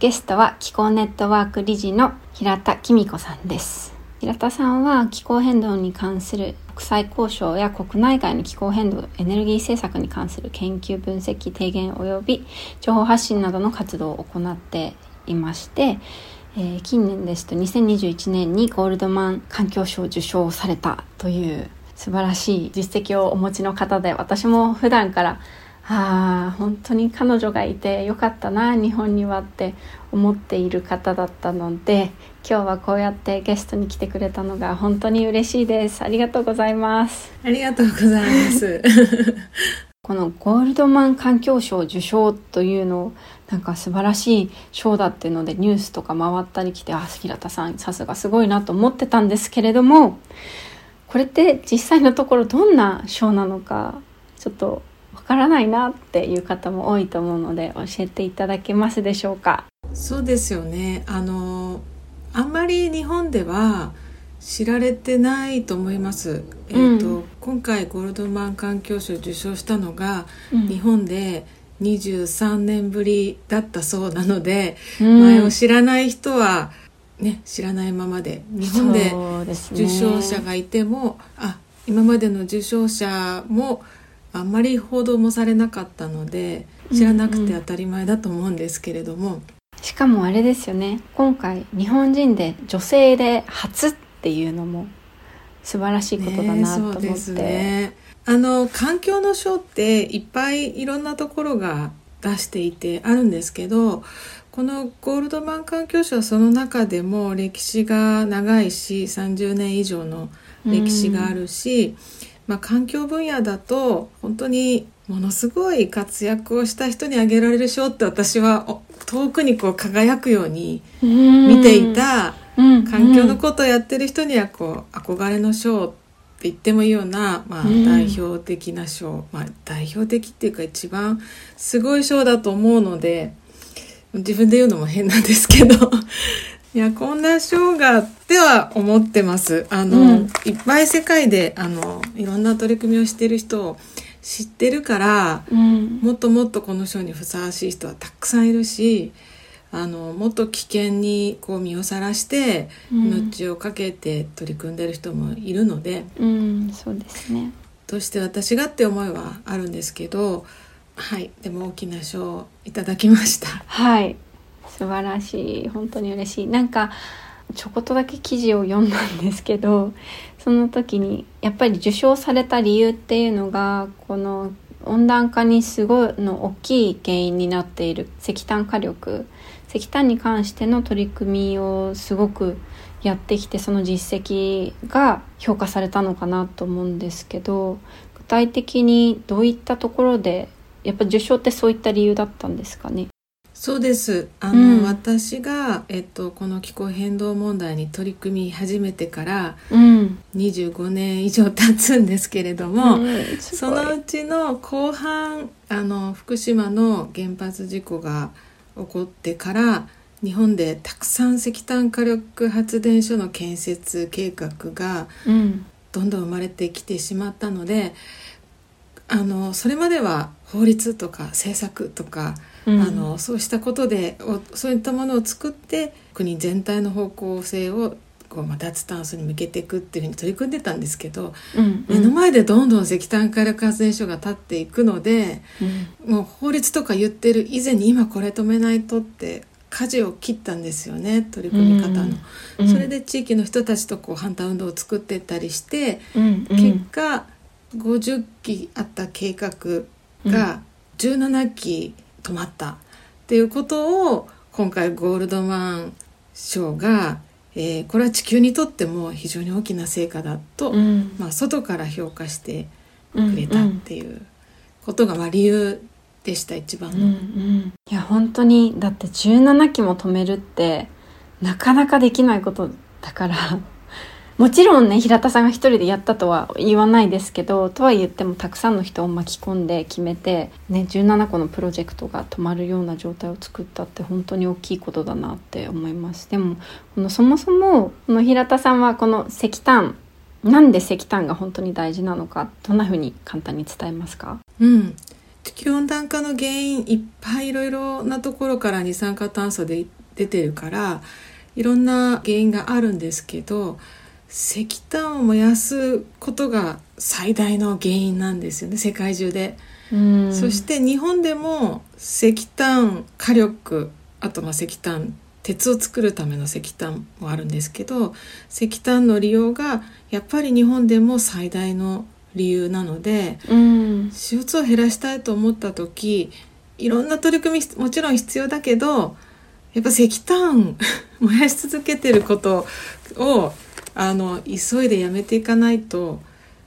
ゲストは気候ネットワーク理事の平田紀美子さんです。平田さんは気候変動に関する国際交渉や国内外の気候変動エネルギー政策に関する研究分析提言及び情報発信などの活動を行っていまして、えー、近年ですと2021年にゴールドマン環境賞を受賞されたという素晴らしい実績をお持ちの方で私も普段からああ本当に彼女がいてよかったな日本にはって思っている方だったので今日はこうやってゲストに来てくれたのが本当に嬉しいです。ありがとうございます。ありがとうございます。このゴールドマン環境賞受賞というのをなんか素晴らしい賞だっていうのでニュースとか回ったり来てあ平田さんさすがすごいなと思ってたんですけれどもこれって実際のところどんな賞なのかちょっとわからないなっていう方も多いと思うので教えていただけますでしょうか。そうですよね。あのあんまり日本では知られてないと思います、えーと、うん、今回ゴールドマン環境賞を受賞したのが、うん、日本で23年ぶりだったそうなので、うん、前を知らない人は、ね、知らないままで日本で受賞者がいても、ね、あ今までの受賞者もあんまり報道もされなかったので知らなくて当たり前だと思うんですけれども、うんうん、しかもあれですよね。今回日本人で女性で初っていうのも素晴らしいことだなと思って、ねね、あの環境の賞っていっぱいいろんなところが出していてあるんですけどこのゴールドマン環境賞はその中でも歴史が長いし30年以上の歴史があるし、うんまあ、環境分野だと本当にものすごい活躍をした人にあげられる賞って私は遠くにこう輝くように見ていた環境のことをやってる人にはこう憧れの賞って言ってもいいような、まあ、代表的な賞、まあ、代表的っていうか一番すごい賞だと思うので自分で言うのも変なんですけどいや、こんな賞がっては思ってます。あの、うん、いっぱい世界で、あの、いろんな取り組みをしてる人を知ってるから、うん、もっともっとこの賞にふさわしい人はたくさんいるし、あの、もっと危険にこう身をさらして、命を懸けて取り組んでる人もいるので、うん、そうですね。として私がって思いはあるんですけど、はい、でも大きな賞をいただきました。はい。素晴らしい。本当に嬉しい。なんかちょこっとだけ記事を読んだんですけどその時にやっぱり受賞された理由っていうのがこの温暖化にすごいの大きい原因になっている石炭火力。石炭に関しての取り組みをすごくやってきてその実績が評価されたのかなと思うんですけど具体的にどういったところでやっぱ受賞ってそういった理由だったんですかね？そうです。あの、うん、私が、えっと、この気候変動問題に取り組み始めてから、うん、25年以上経つんですけれども、うん、そのうちの後半あの福島の原発事故が起こってから日本でたくさん石炭火力発電所の建設計画がどんどん生まれてきてしまったので、あのそれまでは法律とか政策とかあのそうしたことでそういったものを作って国全体の方向性をこう、まあ、脱炭素に向けていくっていうふうに取り組んでたんですけど、うんうん、目の前でどんどん石炭火力発電所が立っていくので、うん、もう法律とか言ってる以前に今これ止めないとって舵を切ったんですよね取り組み方の、うん、それで地域の人たちとこう反対運動を作っていったりして、うんうん、結果50期あった計画が17期止まった。っていうことを今回ゴールドマン賞が、えー、これは地球にとっても非常に大きな成果だと、うん、まあ、外から評価してくれたっていうことがまあ理由でした一番の、うんうん、いや本当にだって17機も止めるってなかなかできないことだからもちろんね平田さんが一人でやったとは言わないですけどとは言ってもたくさんの人を巻き込んで決めて、ね、17個のプロジェクトが止まるような状態を作ったって本当に大きいことだなって思います。でもこのそもそもこの平田さんはこの石炭なんで石炭が本当に大事なのかどんなふうに簡単に伝えますか？うん。地球温暖化の原因いっぱいいろいろなところから二酸化炭素で出てるからいろんな原因があるんですけど石炭を燃やすことが最大の原因なんですよね世界中で。そして日本でも石炭火力あとまあ石炭鉄を作るための石炭もあるんですけど石炭の利用がやっぱり日本でも最大の理由なので、うん、CO2 を減らしたいと思った時いろんな取り組みもちろん必要だけどやっぱ石炭 燃やし続けてることをあの急いでやめていかないと、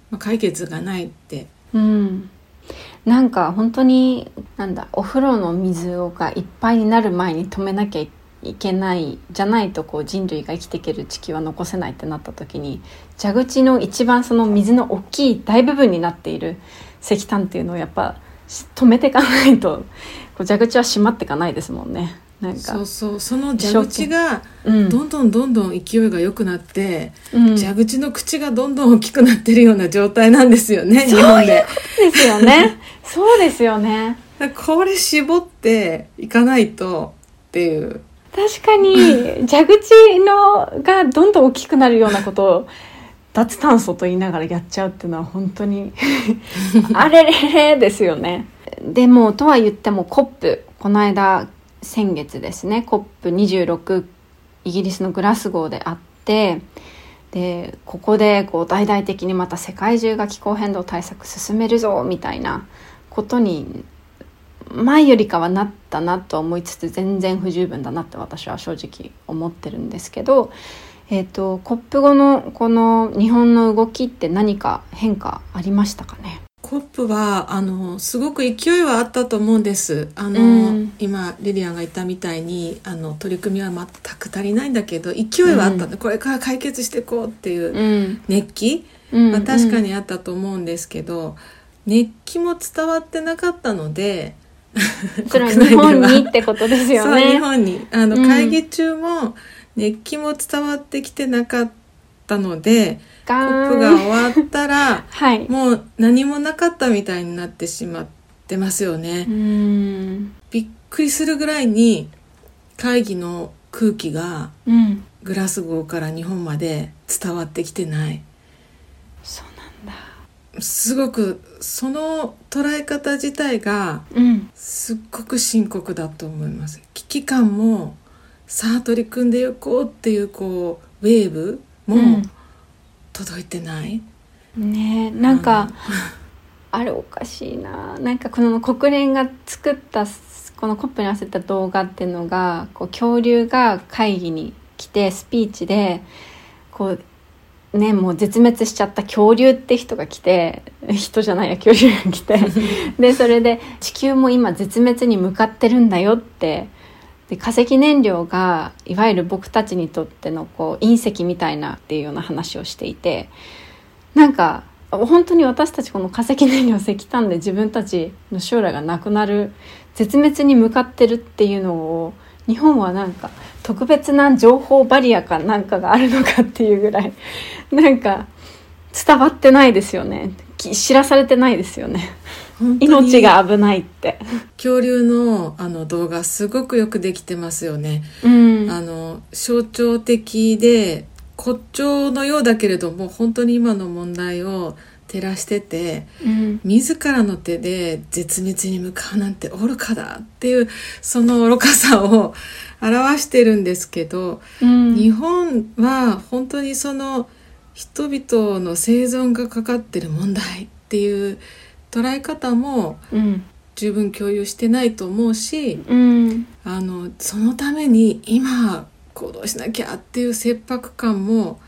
まあ、解決がないって。うんなんか本当になんだお風呂の水がいっぱいになる前に止めなきゃいけないじゃないとこう人類が生きていける地球は残せないってなった時に蛇口の一番その水の大きい大部分になっている石炭っていうのをやっぱ止めていかないとこう蛇口は閉まっていかないですもんね。なんかそうそうその蛇口がどんどんどんどん勢いが良くなって、うん、蛇口の口がどんどん大きくなってるような状態なんですよね日本で。そうですよね。そうですよね。これ絞っていかないとっていう。確かに蛇口のがどんどん大きくなるようなことを脱炭素と言いながらやっちゃうっていうのは本当に あれれれですよね。でもとは言ってもコップこの間先月ですね COP26 イギリスのグラスゴーであってでここでこう大々的にまた世界中が気候変動対策進めるぞみたいなことに前よりかはなったなと思いつつ全然不十分だなって私は正直思ってるんですけど、えーと、と COP 後のこの日本の動きって何か変化ありましたかね？コップはあのすごく勢いはあったと思うんです。あの、うん、今リリアンが言ったみたいにあの取り組みは全く足りないんだけど勢いはあった。んで、うん、これから解決していこうっていう熱気、うん、まあ、確かにあったと思うんですけど、熱気も伝わってなかったので それは日本にってことですよね。日本に。あの、会議中も熱気も伝わってきてなかったので。コップが終わったら、はい、もう何もなかったみたいになってしまってますよね。びっくりするぐらいに会議の空気がグラスゴーから日本まで伝わってきてない。そうなんだ。すごくその捉え方自体がすっごく深刻だと思います。危機感もさあ取り組んでいこうっていうこうウェーブも届いてない？ねなんか あれおかしいな。なんかこの国連が作ったこのコップに合わせた動画っていうのがこう恐竜が会議に来てスピーチでこうねもう絶滅しちゃった恐竜って人が来て人じゃないや恐竜が来て。でそれで地球も今絶滅に向かってるんだよってで化石燃料がいわゆる僕たちにとってのこう隕石みたいなっていうような話をしていてなんか本当に私たちこの化石燃料石炭で自分たちの将来がなくなる絶滅に向かってるっていうのを日本はなんか特別な情報バリアかなんかがあるのかっていうぐらいなんか伝わってないですよね知らされてないですよね。命が危ないって。恐竜のあの動画すごくよくできてますよね、うん、あの象徴的で骨頂のようだけれども本当に今の問題を照らしてて、うん、自らの手で絶滅に向かうなんて愚かだっていうその愚かさを表してるんですけど、うん、日本は本当にその人々の生存がかかってる問題っていう捉え方も十分共有してないと思うし、うん、あのそのために今行動しなきゃっていう切迫感も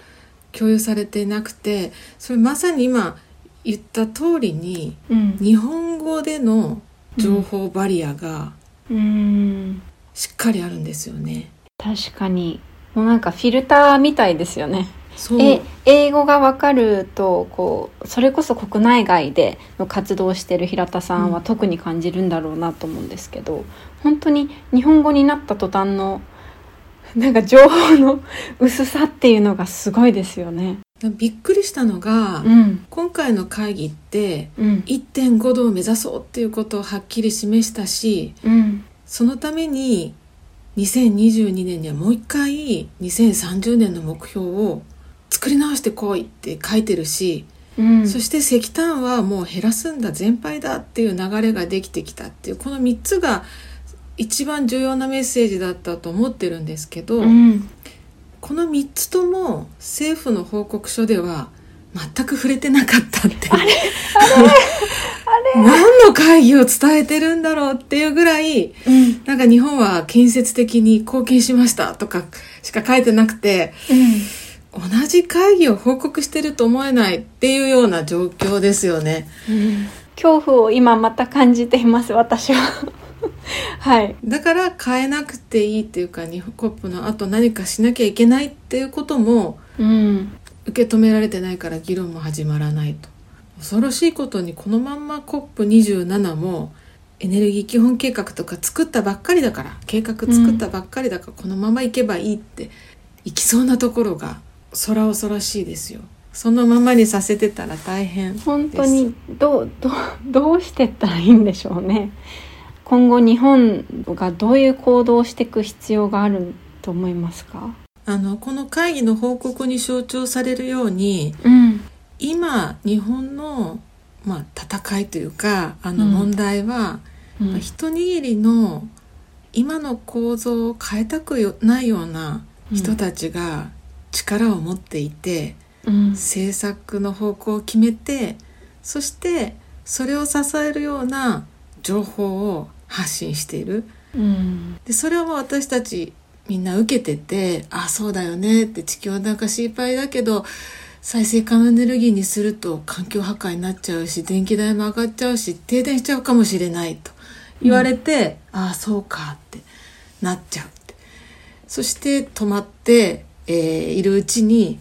共有されていなくてそれまさに今言った通りに、うん、日本語での情報バリアがしっかりあるんですよね。確かに。もうなんかフィルターみたいですよねえ英語がわかるとこうそれこそ国内外での活動してる平田さんは特に感じるんだろうなと思うんですけど、うん、本当に日本語になった途端の なんか情報の薄さっていうのがすごいですよね。びっくりしたのが、うん、今回の会議って、うん、1.5度を目指そうっていうことをはっきり示したし、うん、そのために2022年にはもう一回2030年の目標を作り直してこいって書いてるし、うん、そして石炭はもう減らすんだ全廃だっていう流れができてきたっていうこの3つが一番重要なメッセージだったと思ってるんですけど、うん、この3つとも政府の報告書では全く触れてなかったってあれ？あれ？何の会議を伝えてるんだろうっていうぐらい、うん、なんか日本は建設的に貢献しましたとかしか書いてなくて、うん、同じ会議を報告してると思えないっていうような状況ですよね。うん、恐怖を今また感じています私は。はい、だから変えなくていいっていうか日本コップのあと何かしなきゃいけないっていうことも、うん、受け止められてないから議論も始まらないと。恐ろしいことにこのまんま COP27 もエネルギー基本計画とか作ったばっかりだから計画作ったばっかりだから、このままいけばいいっていきそうなところが空恐ろしいですよ。そのままにさせてたら大変本当にどうどう どうしてったらいいんでしょうね。今後日本がどういう行動をしていく必要があると思いますか？あのこの会議の報告に象徴されるように、うん、今日本の、まあ、戦いというかあの問題は、うん、まあ、一握りの今の構造を変えたくないような人たちが力を持っていて、うん、政策の方向を決めてそしてそれを支えるような情報を発信している、うん、でそれを私たちみんな受けててああそうだよねって地球温暖化心配だけど再生可能エネルギーにすると環境破壊になっちゃうし電気代も上がっちゃうし停電しちゃうかもしれないと言われて、うん、ああそうかってなっちゃうって。そして止まって、えー、いるうちに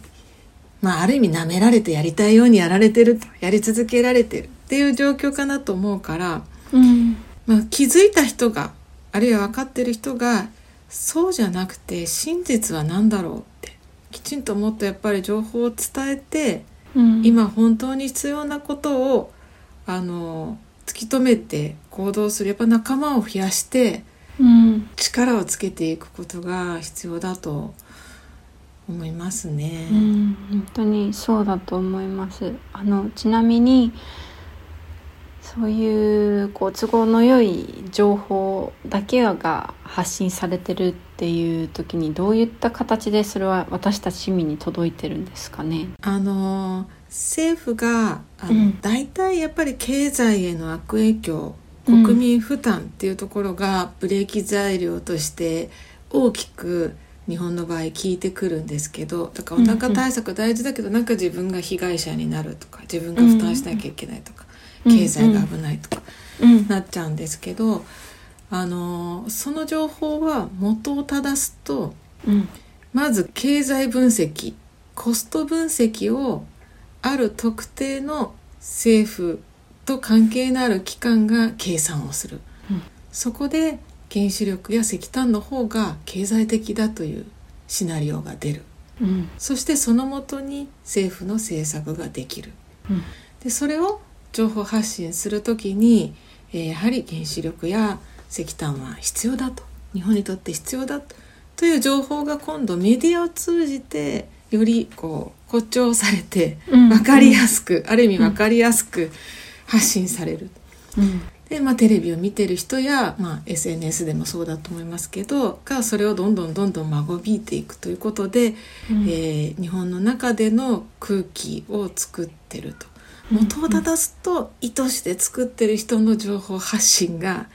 まあある意味舐められてやりたいようにやられてるとやり続けられてるっていう状況かなと思うから、うん、まあ、気づいた人があるいは分かってる人がそうじゃなくて真実は何だろうってきちんともっとやっぱり情報を伝えて、うん、今本当に必要なことをあの突き止めて行動するやっぱ仲間を増やして、うん、力をつけていくことが必要だと思いますね。うん、本当にそうだと思います。あのちなみにそういうこう都合の良い情報だけが発信されてるっていう時にどういった形でそれは私たち市民に届いてるんですかね？あの政府があの、うん、大体やっぱり経済への悪影響国民負担っていうところがブレーキ材料として大きく日本の場合聞いてくるんですけどだからお腹対策大事だけど、なんか自分が被害者になるとか自分が負担しなきゃいけないとか、経済が危ないとかなっちゃうんですけど、あのその情報は元を正すと、まず経済分析コスト分析をある特定の政府と関係のある機関が計算をする、うん、そこで原子力や石炭の方が経済的だというシナリオが出る、うん、そしてそのもとに政府の政策ができる、うん、でそれを情報発信する時に、えー、やはり原子力や石炭は必要だと。日本にとって必要だと。いう情報が今度メディアを通じてよりこう誇張されて分かりやすく、うん、ある意味分かりやすく発信される。うん、で、まあ、テレビを見てる人や、まあ、SNS でもそうだと思いますけどがそれをどんどんどんどん孫びいていくということで、うん、えー、日本の中での空気を作ってると。元を正すと意図して作ってる人の情報発信が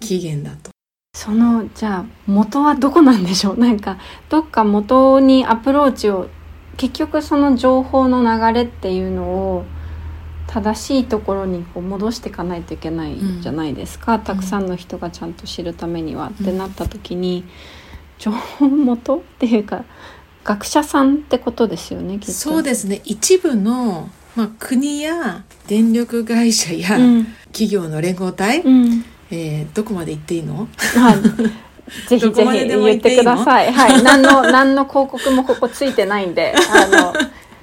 起源だと。そのじゃあ元はどこなんでしょう？なんかどっか元にアプローチを結局その情報の流れっていうのを正しいところにこう戻していかないといけないじゃないですか、うん、たくさんの人がちゃんと知るためには、うん、ってなった時に情報元っていうか学者さんってことですよねそうですね。一部の、まあ、国や電力会社や企業の連合体、うん、えー、どこまで言っていいの、はい。ぜひぜひ言ってください。はい、何の何の広告もここついてないんで、あの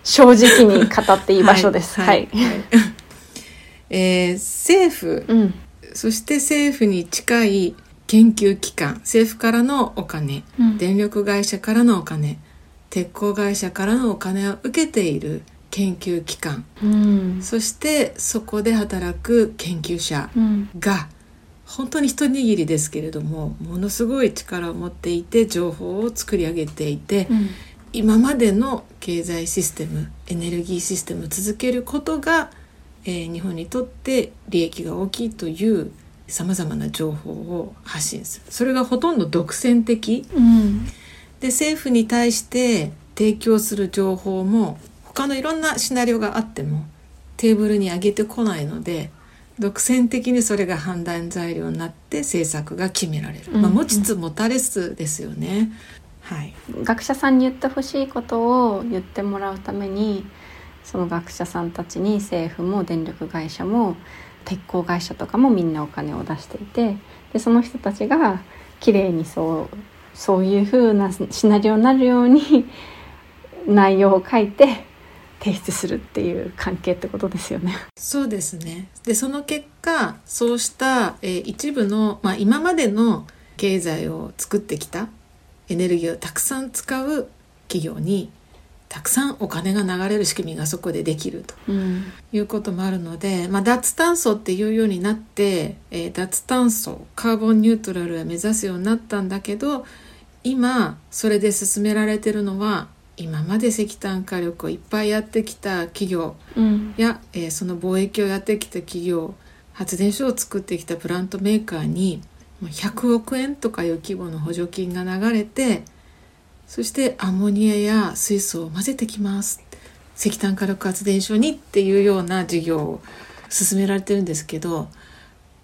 正直に語っていい場所です。はい。はい。はい、えー、政府、うん、そして政府に近い研究機関、政府からのお金、うん、電力会社からのお金、鉄鋼会社からのお金を受けている研究機関、うん、そしてそこで働く研究者が、本当に一握りですけれどもものすごい力を持っていて情報を作り上げていて、今までの経済システムエネルギーシステムを続けることが、えー、日本にとって利益が大きいというさまざまな情報を発信する。それがほとんど独占的、うん、で政府に対して提供する情報も他のいろんなシナリオがあってもテーブルに上げてこないので独占的にそれが判断材料になって政策が決められる、まあ、持ちつ持たれつですよね。はい、学者さんに言ってほしいことを言ってもらうためにその学者さんたちに政府も電力会社も鉄鋼会社とかもみんなお金を出していてでその人たちが綺麗にそうそういうふうなシナリオになるように 内容を書いて提出するっていう関係ってことですよね。そうですねでその結果そうした、えー、一部の、まあ、今までの経済を作ってきたエネルギーをたくさん使う企業にたくさんお金が流れる仕組みがそこでできるということもあるので、うん、まあ、脱炭素っていうようになって、えー、脱炭素カーボンニュートラルを目指すようになったんだけど今それで進められてるのは今まで石炭火力をいっぱいやってきた企業や、うん、えー、その貿易をやってきた企業発電所を作ってきたプラントメーカーに100億円とかいう規模の補助金が流れてそしてアンモニアや水素を混ぜてきます。石炭火力発電所にっていうような事業を進められてるんですけど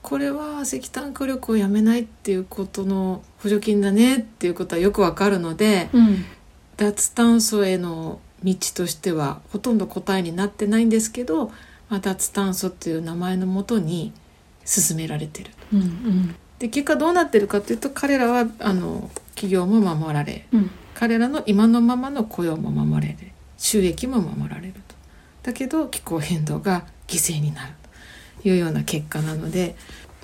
これは石炭火力をやめないっていうことの補助金だねっていうことはよくわかるので、うん、脱炭素への道としてはほとんど答えになってないんですけど、まあ、脱炭素っていう名前のもとに進められてる。うんうんで結果どうなってるかというと彼らはあの企業も守られ、うん、彼らの今のままの雇用も守れる収益も守られると。だけど気候変動が犠牲になるというような結果なので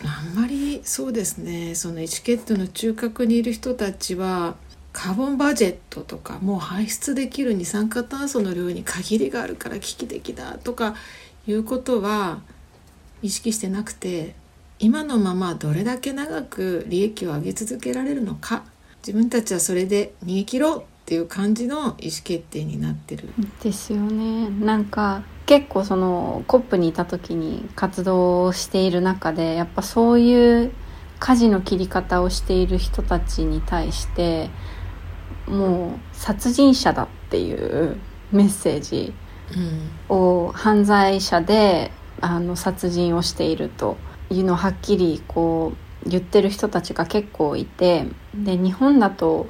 あんまりそうですね。その意思決定の中核にいる人たちはカーボンバジェットとかもう排出できる二酸化炭素の量に限りがあるから危機的だとかいうことは意識してなくて今のままどれだけ長く利益を上げ続けられるのか自分たちはそれで逃げ切ろうっていう感じの意思決定になってる。ですよね。なんか結構そのコップにいた時に活動をしている中でやっぱそういう舵の切り方をしている人たちに対してもう殺人者だっていうメッセージを犯罪者であの殺人をしているというのをはっきりこう言ってる人たちが結構いてで日本だと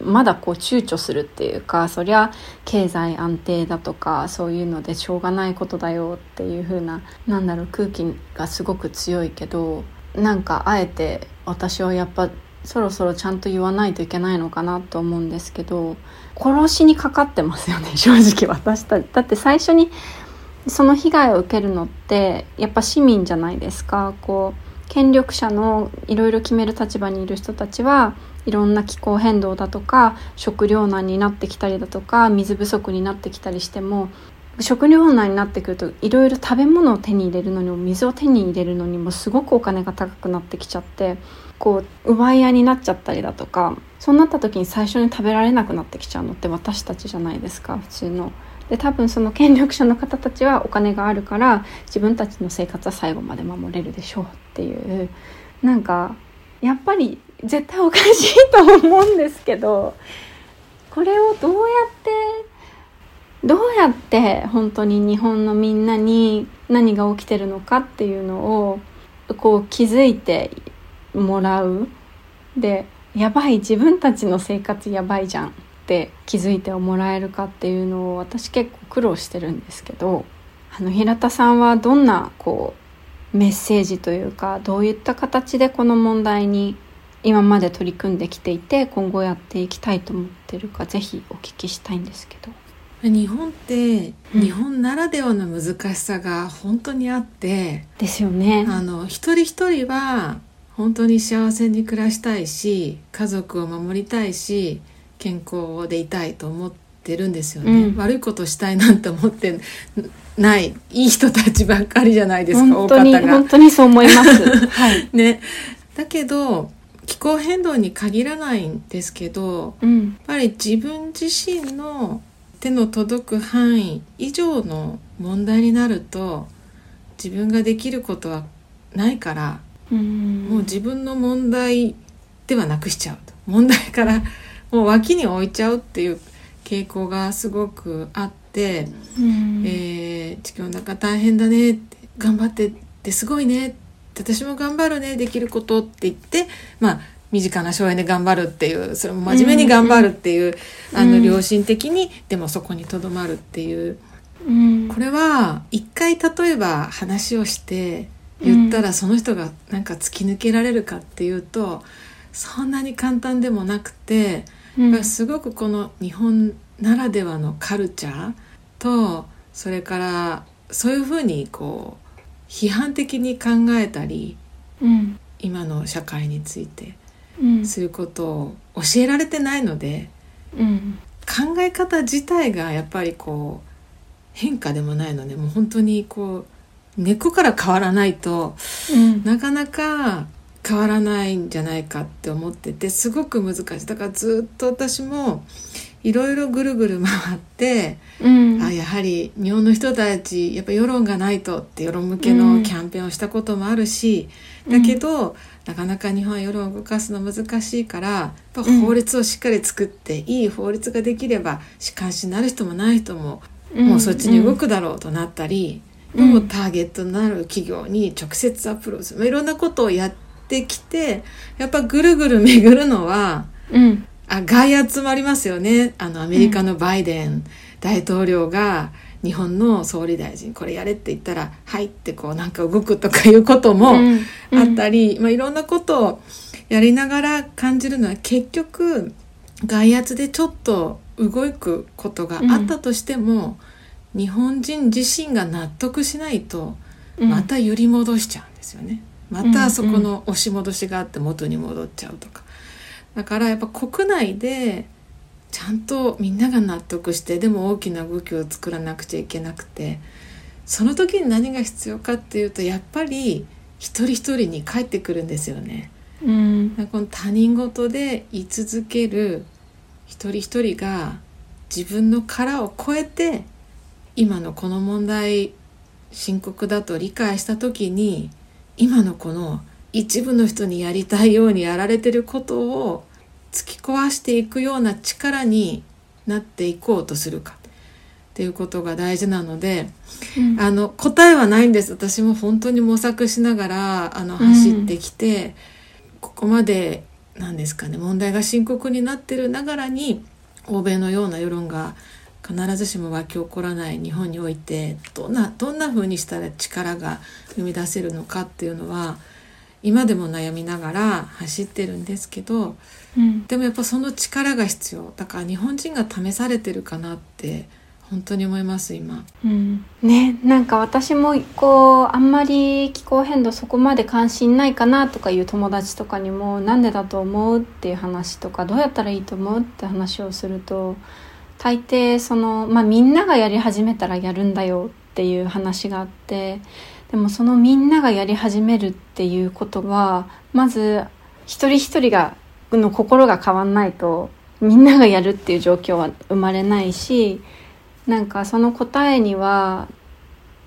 まだこう躊躇するっていうかそりゃ経済安定だとかそういうのでしょうがないことだよっていう風ななんだろう空気がすごく強いけどなんかあえて私はやっぱそろそろちゃんと言わないといけないのかなと思うんですけど殺しにかかってますよね正直私たち。だって最初にその被害を受けるのってやっぱ市民じゃないですかこう権力者のいろいろ決める立場にいる人たちはいろんな気候変動だとか食糧難になってきたりだとか水不足になってきたりしても食糧難になってくるといろいろ食べ物を手に入れるのにも水を手に入れるのにもすごくお金が高くなってきちゃってこう奪い合いになっちゃったりだとかそうなった時に最初に食べられなくなってきちゃうのって私たちじゃないですか普通の。で多分その権力者の方たちはお金があるから自分たちの生活は最後まで守れるでしょうっていう。なんかやっぱり絶対おかしいと思うんですけどこれをどうやってどうやって本当に日本のみんなに何が起きてるのかっていうのをこう気づいてもらう。でやばい自分たちの生活やばいじゃん。って気づいてもらえるかっていうのを私結構苦労してるんですけどあの平田さんはどんなこうメッセージというかどういった形でこの問題に今まで取り組んできていて今後やっていきたいと思ってるかぜひお聞きしたいんですけど。日本って日本ならではの難しさが本当にあって、うん、ですよねあの一人一人は本当に幸せに暮らしたいし家族を守りたいし健康でいたいと思ってるんですよね、うん、悪いことしたいなんて思ってないいい人たちばっかりじゃないですか本当に本当にそう思います、はい、ね。だけど気候変動に限らないんですけど、うん、やっぱり自分自身の手の届く範囲以上の問題になると自分ができることはないからもう自分の問題ではなくしちゃうと。問題からもう脇に置いちゃうっていう傾向がすごくあって、えー、地球の中大変だねって頑張ってってすごいね私も頑張るねできることって言ってまあ身近な省エネ頑張るっていうそれも真面目に頑張るっていう、うん、あの良心的に、でもそこにとどまるっていう、うん、これは一回例えば話をして言ったらその人がなんか突き抜けられるかっていうとそんなに簡単でもなくて、うん、すごくこの日本ならではのカルチャーとそれからそういうふうにこう批判的に考えたり、うん、今の社会についてすることを教えられてないので、うん、考え方自体がやっぱりこう変化でもないのでもう本当にこう根っこから変わらないと、うん、なかなか変わらないんじゃないかって思っててすごく難しい。だからずっと私もいろいろぐるぐる回って、うん、あやはり日本の人たちやっぱ世論がないとって世論向けのキャンペーンをしたこともあるし、だけど、なかなか日本は世論を動かすの難しいから法律をしっかり作って、うん、いい法律ができれば仕官しになる人もない人も、うん、もうそっちに動くだろうとなったり、うん、もうターゲットになる企業に直接アプローチする。いろんなことをやってきてやっぱぐるぐる巡るのは、あ外圧もありますよね。あのアメリカのバイデン大統領が、日本の総理大臣これやれって言ったら「はい」ってこうなんか動くとかいうこともあったり、うんうん、まあ、いろんなことをやりながら感じるのは結局外圧でちょっと動くことがあったとしても、うん、日本人自身が納得しないとまた揺り戻しちゃうんですよね。またそこの押し戻しがあって元に戻っちゃうとか。だからやっぱ国内でちゃんとみんなが納得してでも大きな動きを作らなくちゃいけなくてその時に何が必要かっていうとやっぱり一人一人に返ってくるんですよね。うん、この他人事で居続ける一人一人が自分の殻を超えて今のこの問題深刻だと理解した時に今のこの一部の人にやりたいようにやられてることを突き壊していくような力になっていこうとするか。っていうことが大事なので、うん、あの答えはないんです。私も本当に模索しながらあの走ってきて、うん、ここまで何ですかね問題が深刻になってるながらに欧米のような世論が必ずしも湧き起こらない日本においてどんなどんな風にしたら力が生み出せるのかっていうのは今でも悩みながら走ってるんですけど、うん、でもやっぱその力が必要。だから日本人が試されてるかなって本当に思います今、うん、ねなんか私もこうあんまり気候変動そこまで関心ないかなとかいう友達とかにもなんでだと思うっていう話とかどうやったらいいと思うって話をすると大抵その、まあ、みんながやり始めたらやるんだよっていう話があってでもそのみんながやり始めるっていうことはまず一人一人がの心が変わんないとみんながやるっていう状況は生まれないしなんかその答えには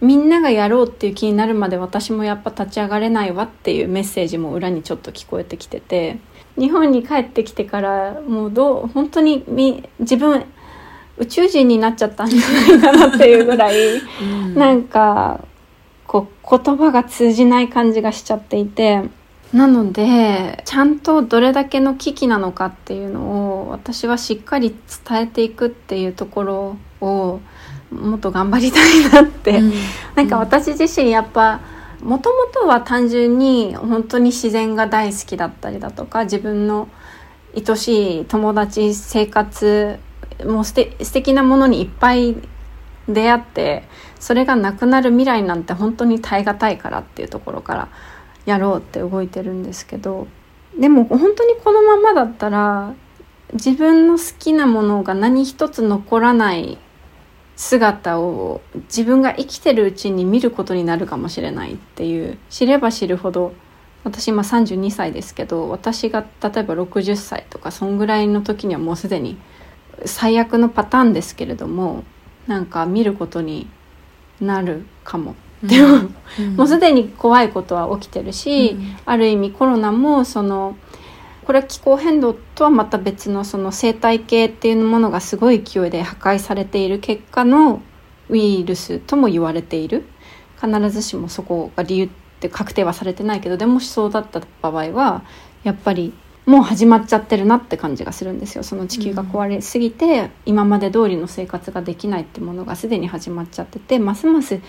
みんながやろうっていう気になるまで私もやっぱ立ち上がれないわっていうメッセージも裏にちょっと聞こえてきてて日本に帰ってきてからもうどう本当にみ自分宇宙人になっちゃったんじゃないかなっていうぐらい、うん、なんかこう言葉が通じない感じがしちゃっていて。なのでちゃんとどれだけの危機なのかっていうのを私はしっかり伝えていくっていうところをもっと頑張りたいなって、うん、なんか私自身やっぱもともとは単純に本当に自然が大好きだったりだとか自分の愛しい友達生活もうすて素敵なものにいっぱい出会ってそれがなくなる未来なんて本当に耐え難いからっていうところからやろうって動いてるんですけどでも本当にこのままだったら自分の好きなものが何一つ残らない姿を自分が生きてるうちに見ることになるかもしれないっていう知れば知るほど私今32歳ですけど私が例えば60歳とかそんぐらいの時にはもうすでに最悪のパターンですけれどもなんか見ることになるかも。でも、うん、もうすでに怖いことは起きてるし、うん、ある意味コロナもそのこれは気候変動とはまた別のその生態系っていうものがすごい勢いで破壊されている結果のウイルスとも言われている。必ずしもそこが理由って確定はされてないけどでもしそうだった場合はやっぱりもう始まっちゃってるなって感じがするんですよ。その地球が壊れすぎて、うん、今まで通りの生活ができないってものがすでに始まっちゃっててますます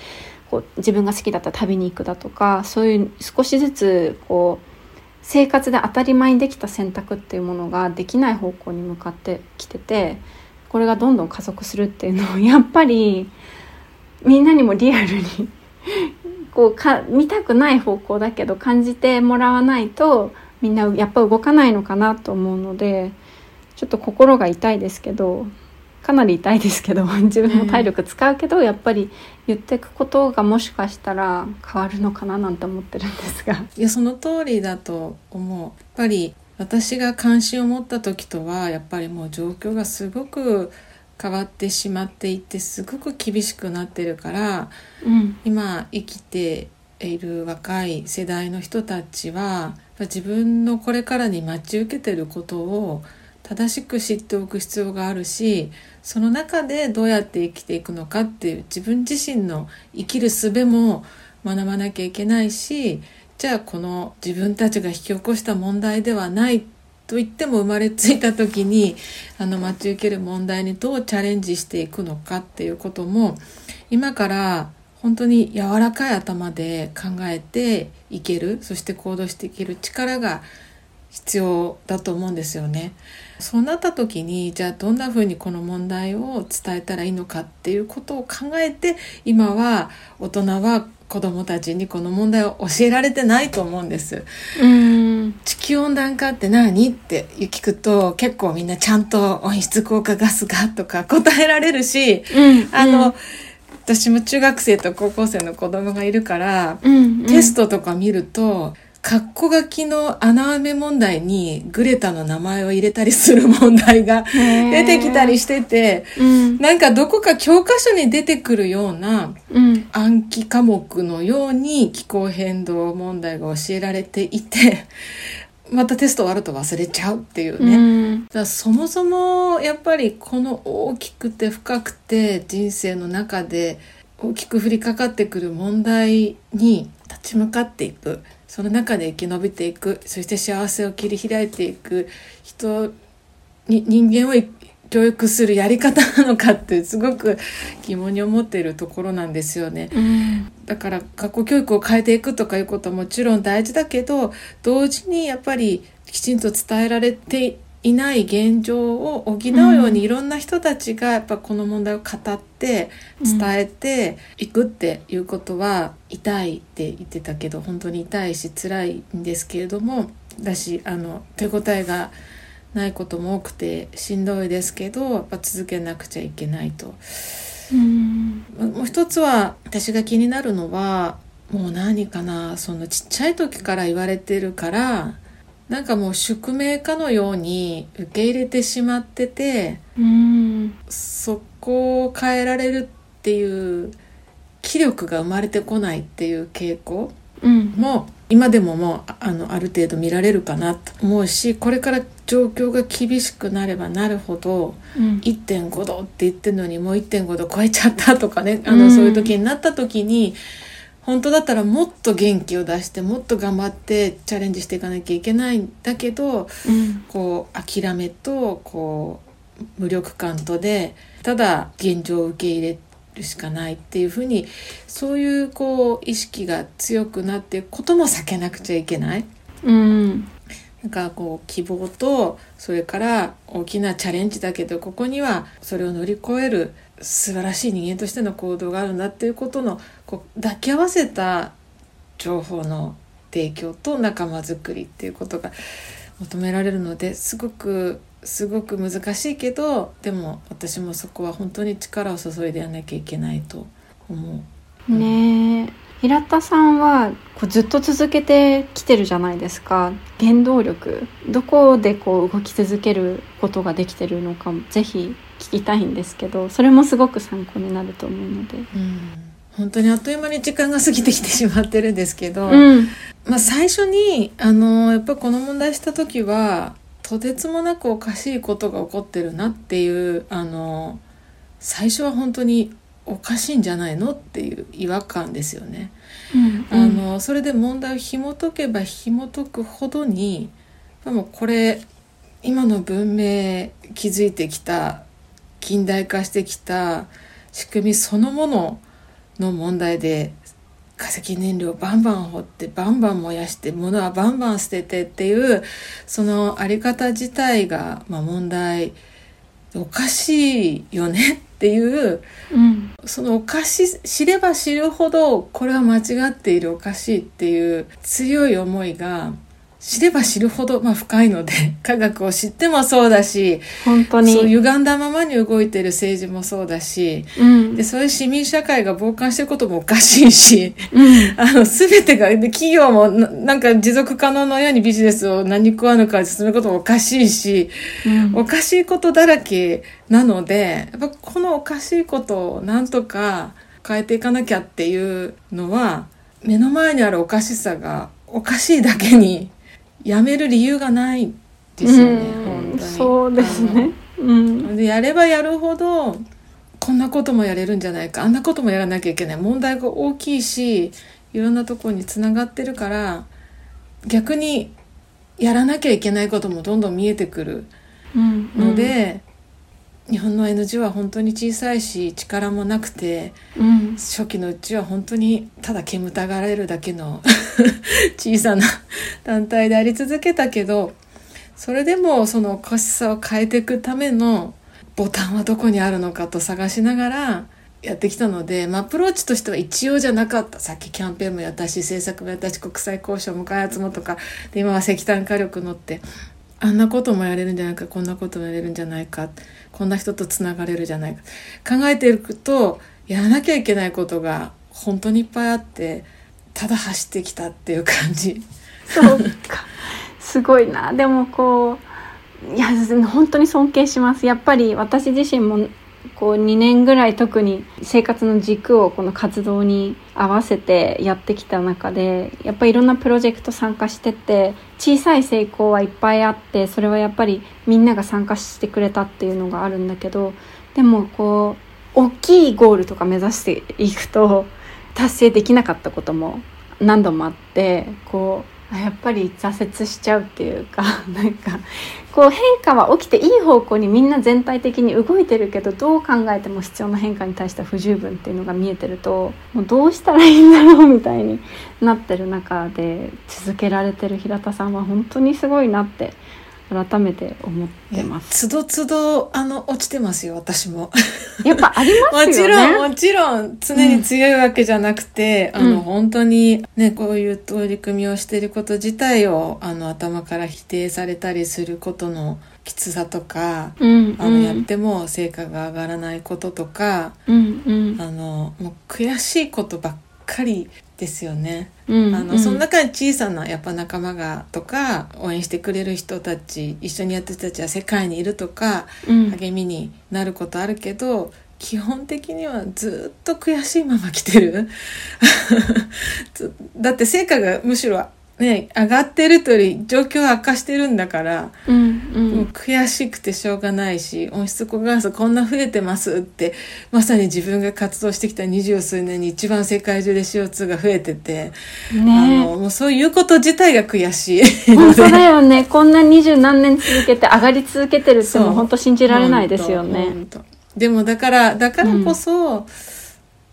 こう自分が好きだった旅に行くだとかそういう少しずつこう生活で当たり前にできた選択っていうものができない方向に向かってきててこれがどんどん加速するっていうのを やっぱりみんなにもリアルにこうか見たくない方向だけど感じてもらわないとみんなやっぱ動かないのかなと思うのでちょっと心が痛いですけどかなり痛いですけど 自分も体力使うけど、やっぱり言っていくことがもしかしたら変わるのかななんて思ってるんですが。いやその通りだと思う。やっぱり私が関心を持った時とはやっぱりもう状況がすごく変わってしまっていてすごく厳しくなってるから、うん、今生きている若い世代の人たちは自分のこれからに待ち受けてることを正しく知っておく必要があるしその中でどうやって生きていくのかっていう自分自身の生きる術も学ばなきゃいけないしじゃあこの自分たちが引き起こした問題ではないと言っても生まれついた時にあの待ち受ける問題にどうチャレンジしていくのかっていうことも今から本当に柔らかい頭で考えていけるそして行動していける力が必要だと思うんですよね。そうなった時にじゃあどんな風にこの問題を伝えたらいいのかっていうことを考えて今は大人は子供たちにこの問題を教えられてないと思うんです。うん地球温暖化って何？って聞くと結構みんなちゃんと温室効果ガスがとか答えられるし、うん、あの、うん私も中学生と高校生の子供がいるから、うんうん、テストとか見るとカッコ書きの穴埋め問題にグレタの名前を入れたりする問題が出てきたりしてて、うん、なんかどこか教科書に出てくるような暗記科目のように気候変動問題が教えられていて、またテスト終わると忘れちゃうっていうね。うん、だそもそもやっぱりこの大きくて深くて人生の中で大きく降りかかってくる問題に立ち向かっていく。その中で生き延びていくそして幸せを切り開いていく人に人間を教育するやり方なのかってすごく疑問に思っているところなんですよね。うん、だから学校教育を変えていくとかいうことはもちろん大事だけど同時にやっぱりきちんと伝えられていない現状を補うようにいろんな人たちがやっぱこの問題を語って伝えていくっていうことは痛いって言ってたけど本当に痛いし辛いんですけれどもだしあの手応えがないことも多くてしんどいですけどやっぱ続けなくちゃいけないと。うん。もう一つは私が気になるのはもう何かなそのちっちゃい時から言われてるからなんかもう宿命かのように受け入れてしまってて、うん、そこを変えられるっていう気力が生まれてこないっていう傾向も、今でももうあのある程度見られるかなと思うしこれから状況が厳しくなればなるほど、うん、1.5度って言ってるのにもう1.5度超えちゃったとかねあの、うん、そういう時になった時に本当だったらもっと元気を出してもっと頑張ってチャレンジしていかなきゃいけないんだけど、うん、こう諦めとこう無力感とでただ現状を受け入れるしかないっていうふうにそういうこう意識が強くなっていくことも避けなくちゃいけない。うん、なんかこう希望とそれから大きなチャレンジだけどここにはそれを乗り越える素晴らしい人間としての行動があるんだっていうことのこう抱き合わせた情報の提供と仲間づくりっていうことが求められるのですごくすごく難しいけどでも私もそこは本当に力を注いでやらなきゃいけないと思う。ねえ平田さんはこうずっと続けてきてるじゃないですか。原動力。どこでこう動き続けることができてるのかぜひ聞きたいんですけどそれもすごく参考になると思うので。うん。本当にあっという間に時間が過ぎてきてしまってるんですけど、うん、まあ最初にあのやっぱこの問題した時はとてつもなくおかしいことが起こってるなっていうあの最初は本当におかしいんじゃないのっていう違和感ですよね。うんうん、あのそれで問題を紐解けば紐解くほどにでもこれ今の文明築いてきた近代化してきた仕組みそのものの問題で化石燃料バンバン掘ってバンバン燃やして物はバンバン捨ててっていうそのあり方自体が、まあ、問題おかしいよねっていう、うん、そのおかしい知れば知るほどこれは間違っているおかしいっていう強い思いが知れば知るほど、まあ、深いので 科学を知ってもそうだし本当に。そう歪んだままに動いてる政治もそうだし、うん、でそういう市民社会が傍観してることもおかしいし、うん、あの全てが企業もなんか持続可能のようにビジネスを何食わぬか進めることもおかしいし、うん、おかしいことだらけなのでやっぱこのおかしいことをなんとか変えていかなきゃっていうのは目の前にあるおかしさがおかしいだけにやめる理由がないですよね、本当に。そうですね、うん、でやればやるほどこんなこともやれるんじゃないかあんなこともやらなきゃいけない問題が大きいしいろんなとこにつながってるから逆にやらなきゃいけないこともどんどん見えてくるので、日本の NGO は本当に小さいし力もなくて、うん、初期のうちは本当にただ煙たがられるだけの 小さな団体であり続けたけどそれでもそのおかしさを変えていくためのボタンはどこにあるのかと探しながらやってきたので、まあ、アプローチとしては一応じゃなかった。さっきキャンペーンもやったし政策もやったし国際交渉も開発もとかで今は石炭火力乗ってあんなこともやれるんじゃないかこんなこともやれるんじゃないかこんな人とつながれるじゃないか。考えていくとやらなきゃいけないことが本当にいっぱいあってただ走ってきたっていう感じ。そうか。すごいな。でもこういや本当に尊敬します。やっぱり私自身もこう2年ぐらい特に生活の軸をこの活動に合わせてやってきた中でやっぱりいろんなプロジェクト参加してて小さい成功はいっぱいあってそれはやっぱりみんなが参加してくれたっていうのがあるんだけどでもこう大きいゴールとか目指していくと 達成できなかったことも何度もあってこうやっぱり挫折しちゃうっていうか なんかこう変化は起きていい方向にみんな全体的に動いてるけどどう考えても必要な変化に対しては不十分っていうのが見えてるともうどうしたらいいんだろうみたいになってる中で続けられてる平田さんは本当にすごいなって改めて思ってます。つどつどあの落ちてますよ私も。やっぱありますよね。もちろんもちろん常に強いわけじゃなくて、うん、あの本当にねこういう取り組みをしていること自体をあの頭から否定されたりすることのきつさとか、うんうん、あのやっても成果が上がらないこととか、うんうん、あのもう悔しいことばっかりですよね。うん、あの、うん、その中に小さなやっぱ仲間がとか応援してくれる人たち一緒にやってる人たちは世界にいるとか、うん、励みになることあるけど基本的にはずっと悔しいまま来てる。だって成果がむしろね、上がってるとより状況悪化してるんだから、うんうん、もう悔しくてしょうがないし温室効果ガスこんな増えてますってまさに自分が活動してきた二十数年に一番世界中で CO2 が増えてて、ね、あのもうそういうこと自体が悔しい。本当だよね。こんな二十何年続けて上がり続けてるってもう。本当信じられないですよね。でもだからだからこそ、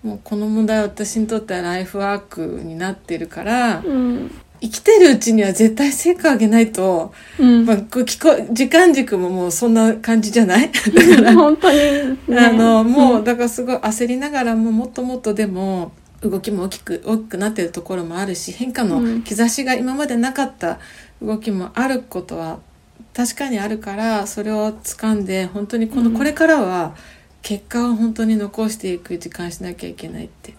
うん。もうこの問題は私にとってはライフワークになってるから、うん、生きてるうちには絶対成果上げないと、うん、まあ、聞こ時間軸ももうそんな感じじゃない？だから。本当に、ね、あのもうだからすごい焦りながらももっともっとでも動きも大きく大きくなってるところもあるし変化の兆しが今までなかった動きもあることは確かにあるからそれを掴んで本当にこのこれからは結果を本当に残していく時間しなきゃいけないって。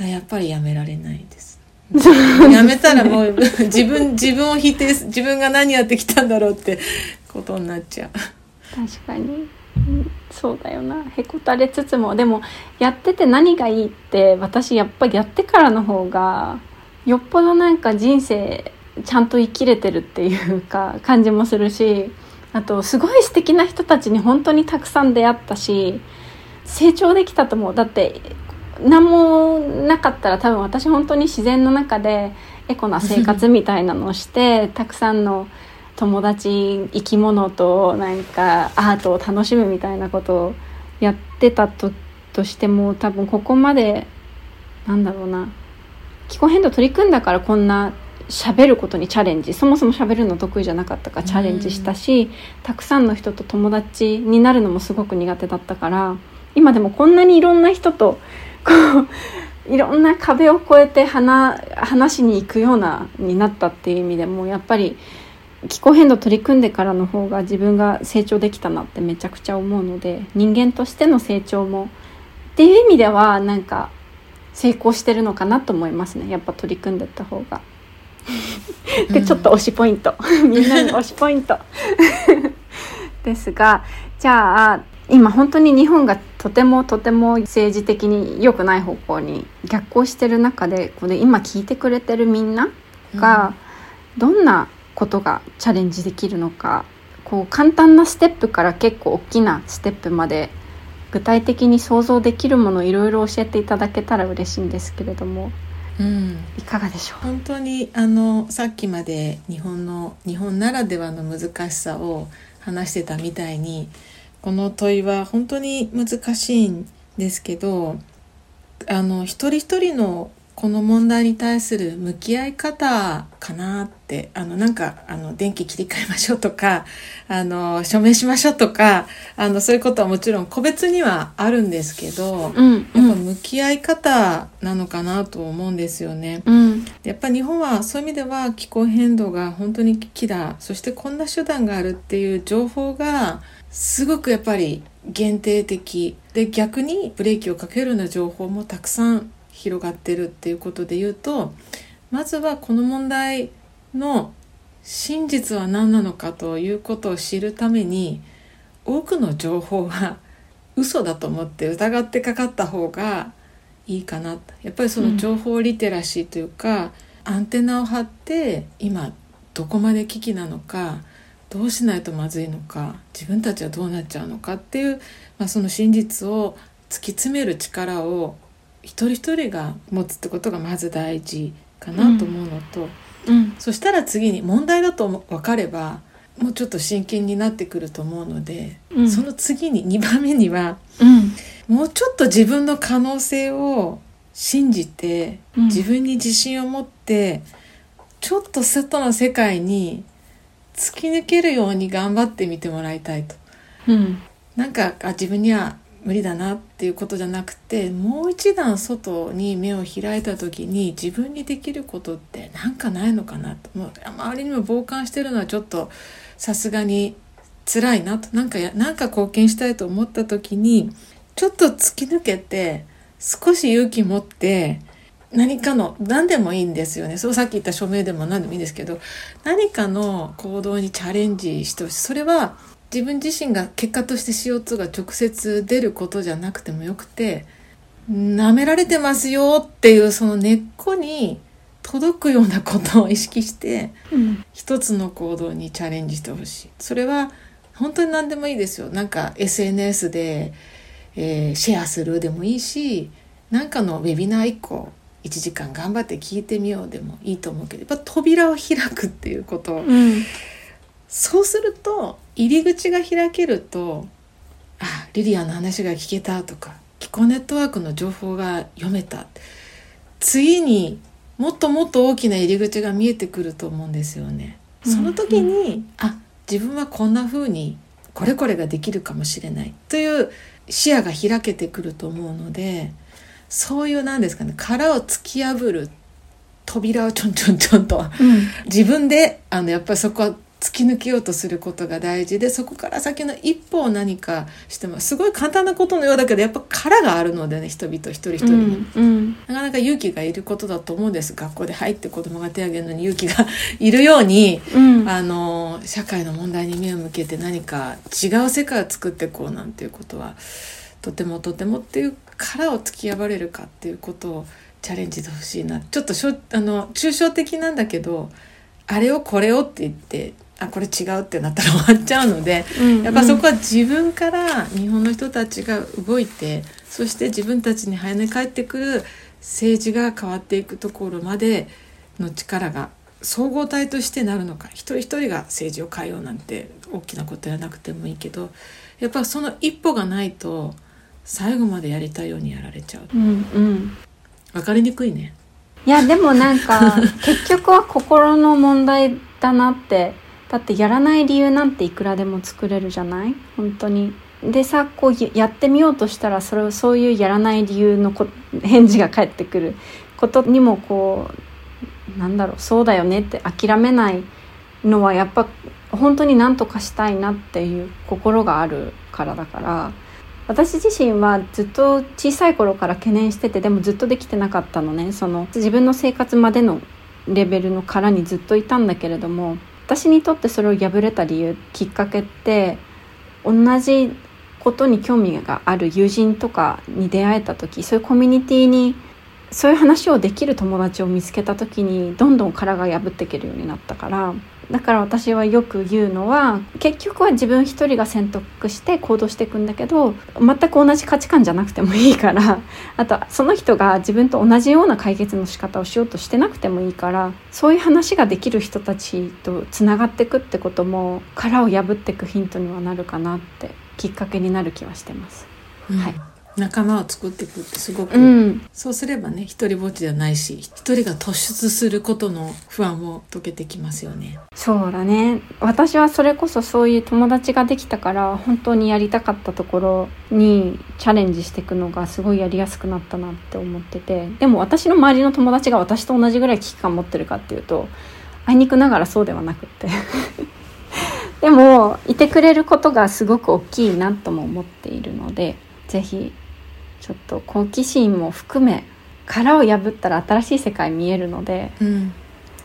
やっぱりやめられないです。やめたらもう自分自分を否定自分が何やってきたんだろうってことになっちゃう。確かに、うん、そうだよな。へこたれつつもでもやってて何がいいって私やっぱりやってからの方がよっぽどなんか人生ちゃんと生きれてるっていうか感じもするしあとすごい素敵な人たちに本当にたくさん出会ったし成長できたと思う。だって何もなかったら多分私本当に自然の中でエコな生活みたいなのをして たくさんの友達生き物となんかアートを楽しむみたいなことをやってたととしても多分ここまでなんだろうな気候変動取り組んだからこんな喋ることにチャレンジそもそも喋るの得意じゃなかったからチャレンジしたし、たくさんの人と友達になるのもすごく苦手だったから今でもこんなにいろんな人と こういろんな壁を越えて話話しに行くようなになったっていう意味でもやっぱり気候変動取り組んでからの方が自分が成長できたなってめちゃくちゃ思うので人間としての成長もっていう意味ではなんか成功してるのかなと思いますね。やっぱ取り組んでった方が。でちょっと推しポイント。みんなに推しポイント。ですがじゃあ今本当に日本がとてもとても政治的に良くない方向に逆行してる中でこれ今聞いてくれてるみんながどんなことがチャレンジできるのかこう簡単なステップから結構大きなステップまで具体的に想像できるものをいろいろ教えていただけたら嬉しいんですけれども、うん、いかがでしょう？本当にあのさっきまで日本の日本ならではの難しさを話してたみたいにこの問いは本当に難しいんですけどあの一人一人のこの問題に対する向き合い方かなってあのなんかあの電気切り替えましょうとかあの署名しましょうとかあのそういうことはもちろん個別にはあるんですけど、うん、やっぱ向き合い方なのかなと思うんですよね。うん、やっぱ日本はそういう意味では気候変動が本当に危機だそしてこんな手段があるっていう情報がすごくやっぱり限定的。で逆にブレーキをかけるような情報もたくさん広がってるっていうことで言うとまずはこの問題の真実は何なのかということを知るために多くの情報は嘘だと思って疑ってかかった方がいいかな。やっぱりその情報リテラシーというか、うん、アンテナを張って今どこまで危機なのかどうしないとまずいのか自分たちはどうなっちゃうのかっていう、まあ、その真実を突き詰める力を一人一人が持つってことがまず大事かなと思うのと、うん、そしたら次に問題だと分かればもうちょっと真剣になってくると思うので、うん、その次に2番目には、うん、もうちょっと自分の可能性を信じて、自分に自信を持ってちょっと外の世界に突き抜けるように頑張ってみてもらいたいと。うん、なんかあ自分には無理だなっていうことじゃなくてもう一段外に目を開いた時に自分にできることってなんかないのかなと。もう周りにも傍観してるのはちょっとさすがに辛いなと。なんかやなんか貢献したいと思った時にちょっと突き抜けて少し勇気持って何かの何でもいいんですよね。そうさっき言った署名でも何でもいいんですけど何かの行動にチャレンジしてほしい。それは自分自身が結果として CO2 が直接出ることじゃなくてもよくて舐められてますよっていうその根っこに届くようなことを意識して、うん一つの行動にチャレンジしてほしい。それは本当に何でもいいですよ。なんか SNS で、えーシェアするでもいいしなんかのウェビナー1個1時間頑張って聞いてみようでもいいと思うけどやっぱ扉を開くっていうこと。うん。そうすると入り口が開けるとあリリアの話が聞けたとか気候ネットワークの情報が読めた。次にもっともっと大きな入り口が見えてくると思うんですよね。その時に、あ自分はこんな風にこれこれができるかもしれないという視野が開けてくると思うのでそういうなんですかね殻を突き破る扉をちょんちょんちょんと。うん。自分であのやっぱりそこは突き抜けようとすることが大事でそこから先の一歩を何かしてもすごい簡単なことのようだけどやっぱ殻があるのでね人々一人一人うに、んうん。なかなか勇気がいることだと思うんです。学校で入って子供が手を挙げるのに勇気がいるようにうん。あの社会の問題に目を向けて何か違う世界を作っていこうなんていうことはとてもとてもっていう殻を突き破れるかっていうことをチャレンジしてほしいな。ちょっとしょあの抽象的なんだけどあれをこれをって言ってあこれ違うってなったら終わっちゃうのでうんやっぱそこは自分から日本の人たちが動いてそして自分たちに跳ね返ってくる政治が変わっていくところまでの力が総合体としてなるのか一人一人が政治を変えようなんて大きなことやらなくてもいいけどやっぱその一歩がないと最後までやりたいようにやられちゃう。うんうん。分かりにくいね。いやでもなんか 結局は心の問題だなって。だってやらない理由なんていくらでも作れるじゃない？本当に。でさこうややってみようとしたらそれをそういうやらない理由のこ返事が返ってくることにもこうなんだろうそうだよねって諦めないのはやっぱ本当に何とかしたいなっていう心があるからだから私自身はずっと小さい頃から懸念しててでもずっとできてなかったのね。その自分の生活までのレベルの殻にずっといたんだけれども私にとってそれを破れた理由きっかけって同じことに興味がある友人とかに出会えた時そういうコミュニティにそういう話をできる友達を見つけた時にどんどん殻が破っていけるようになったからだから私はよく言うのは結局は自分一人が選択して行動していくんだけど全く同じ価値観じゃなくてもいいから あとその人が自分と同じような解決の仕方をしようとしてなくてもいいからそういう話ができる人たちとつながっていくってことも殻を破っていくヒントにはなるかなってきっかけになる気はしてます。はい仲間を作っていくってすごく、うん、そうすればね一人ぼっちじゃないし一人が突出することの不安も解けてきますよね。そうだね。私はそれこそそういう友達ができたから本当にやりたかったところにチャレンジしていくのがすごいやりやすくなったなって思っててでも私の周りの友達が私と同じぐらい危機感持ってるかっていうとあいにくながらそうではなくって。でもいてくれることがすごく大きいなとも思っているのでぜひちょっと好奇心も含め殻を破ったら新しい世界見えるのでうん、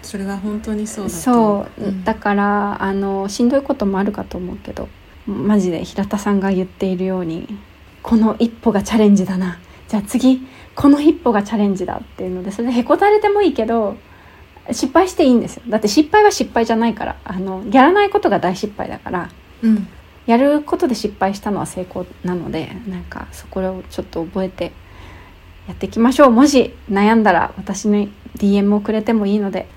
それは本当にそうそう、ん。だからあのしんどいこともあるかと思うけどマジで平田さんが言っているようにこの一歩がチャレンジだな。じゃあ次この一歩がチャレンジだっていうのでそれでへこたれてもいいけど失敗していいんですよ。だって失敗は失敗じゃないからあのやらないことが大失敗だからうんやることで失敗したのは成功なのでなんかそこをちょっと覚えてやっていきましょう。もし悩んだら私に DM をくれてもいいので。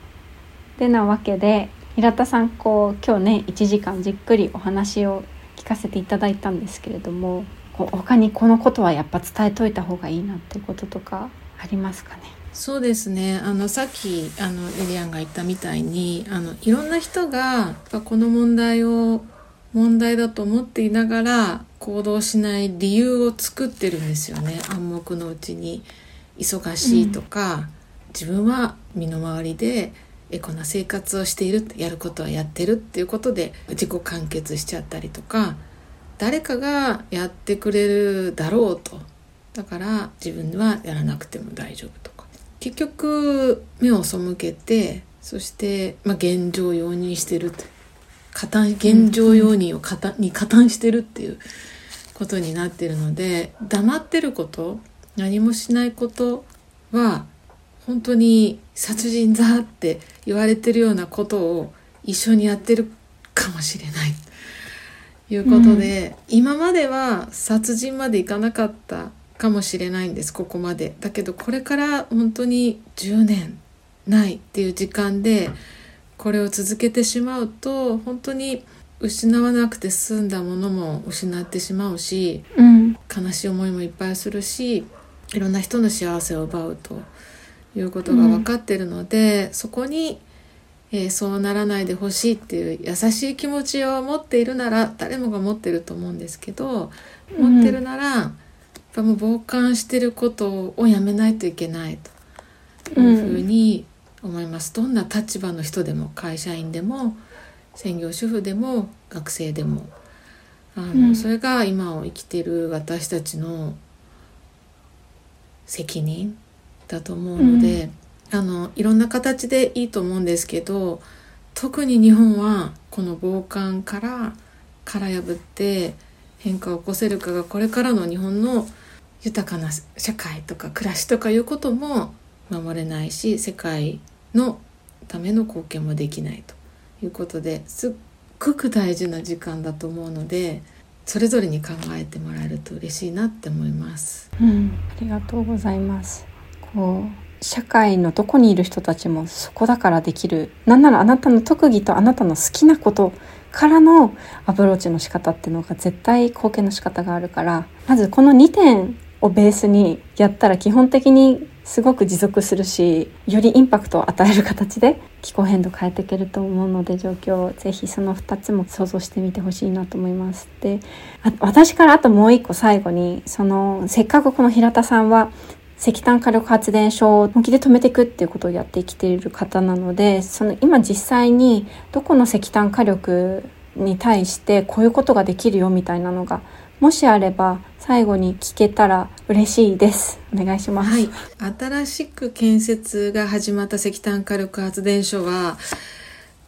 てなわけで平田さんこう今日ね1時間じっくりお話を聞かせていただいたんですけれどもこう他にこのことはやっぱ伝えといた方がいいなってこととかありますかね？そうですね。あのさっきあのエリアンが言ったみたいにあのいろんな人がこの問題を問題だと思っていながら行動しない理由を作ってるんですよね。暗黙のうちに。忙しいとか、自分は身の回りでエコな生活をしているやることはやってるっていうことで自己完結しちゃったりとか誰かがやってくれるだろうと。だから自分はやらなくても大丈夫とか。結局目を背けてそして、まあ、現状を容認してるって加担現状容認を加担に加担してるっていうことになってるので黙ってること何もしないことは本当に殺人だって言われてるようなことを一緒にやってるかもしれないということで、うん、今までは殺人までいかなかったかもしれないんですここまで。だけどこれから本当に10年ないっていう時間でこれを続けてしまうと本当に失わなくて済んだものも失ってしまうし、うん、悲しい思いもいっぱいするしいろんな人の幸せを奪うということが分かってるので、うん、そこに、えー、そうならないでほしいっていう優しい気持ちを持っているなら誰もが持ってると思うんですけど、うん、持ってるならやっぱもう傍観してることをやめないといけないというふうに思います。どんな立場の人でも会社員でも専業主婦でも学生でもあの、うん、それが今を生きてる私たちの責任だと思うので、うん、あのいろんな形でいいと思うんですけど特に日本はこの傍観から殻破って変化を起こせるかがこれからの日本の豊かな社会とか暮らしとかいうことも守れないし世界のための貢献もできないということですっごく大事な時間だと思うのでそれぞれに考えてもらえると嬉しいなって思います。うん、ありがとうございます。こう社会のどこにいる人たちもそこだからできるなんならあなたの特技とあなたの好きなことからのアプローチの仕方っていうのが絶対貢献の仕方があるからまずこの2点をベースにやったら基本的にすごく持続するしよりインパクトを与える形で気候変動変えていけると思うので状況をぜひその2つも想像してみてほしいなと思います。で私からあともう一個最後にそのせっかくこの平田さんは石炭火力発電所を本気で止めていくっていうことをやってきている方なのでその今実際にどこの石炭火力に対してこういうことができるよみたいなのがもしあれば最後に聞けたら嬉しいです。お願いします。はい。新しく建設が始まった石炭火力発電所は、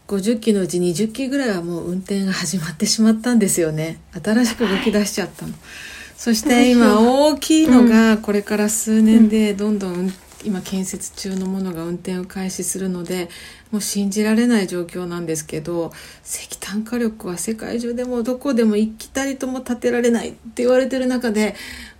50機のうち20機ぐらいはもう運転が始まってしまったんですよね。新しく動き出しちゃったの。はい、そして今大きいのがこれから数年でどんどん今建設中のものが運転を開始するのでもう信じられない状況なんですけど石炭火力は世界中でもどこでも行きたりとも建てられないって言われてる中で